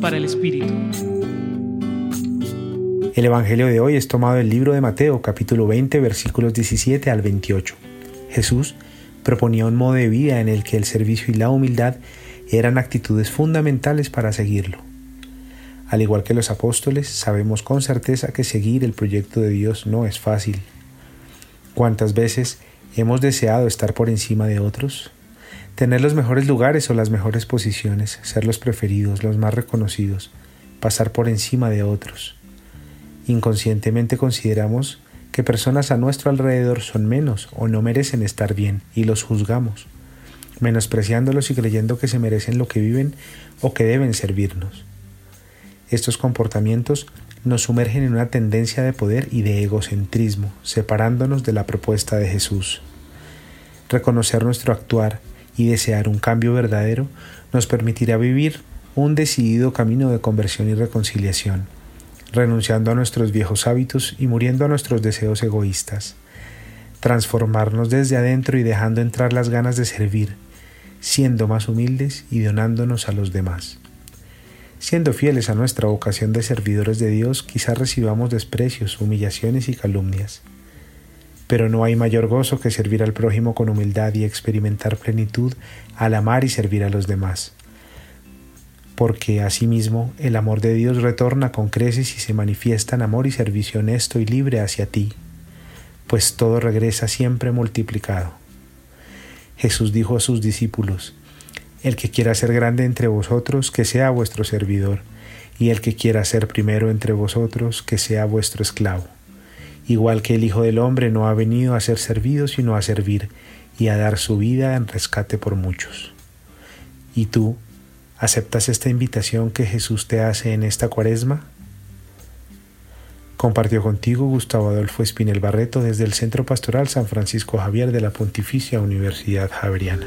Para el Espíritu. El Evangelio de hoy es tomado del libro de Mateo, capítulo 20, versículos 17 al 28. Jesús proponía un modo de vida en el que el servicio y la humildad eran actitudes fundamentales para seguirlo. Al igual que los apóstoles, sabemos con certeza que seguir el proyecto de Dios no es fácil. ¿Cuántas veces hemos deseado estar por encima de otros? Tener los mejores lugares o las mejores posiciones, ser los preferidos, los más reconocidos, pasar por encima de otros. Inconscientemente consideramos que personas a nuestro alrededor son menos o no merecen estar bien y los juzgamos, menospreciándolos y creyendo que se merecen lo que viven o que deben servirnos. Estos comportamientos nos sumergen en una tendencia de poder y de egocentrismo, separándonos de la propuesta de Jesús. Reconocer nuestro actuar y desear un cambio verdadero nos permitirá vivir un decidido camino de conversión y reconciliación renunciando a nuestros viejos hábitos y muriendo a nuestros deseos egoístas, transformarnos desde adentro y dejando entrar las ganas de servir, siendo más humildes y donándonos a los demás. Siendo fieles a nuestra vocación de servidores de Dios, quizás recibamos desprecios, humillaciones y calumnias. Pero no hay mayor gozo que servir al prójimo con humildad y experimentar plenitud al amar y servir a los demás porque asimismo el amor de Dios retorna con creces y se manifiesta en amor y servicio honesto y libre hacia ti, pues todo regresa siempre multiplicado. Jesús dijo a sus discípulos, El que quiera ser grande entre vosotros, que sea vuestro servidor, y el que quiera ser primero entre vosotros, que sea vuestro esclavo. Igual que el Hijo del Hombre no ha venido a ser servido, sino a servir, y a dar su vida en rescate por muchos. Y tú, ¿Aceptas esta invitación que Jesús te hace en esta cuaresma? Compartió contigo Gustavo Adolfo Espinel Barreto desde el Centro Pastoral San Francisco Javier de la Pontificia Universidad Javeriana.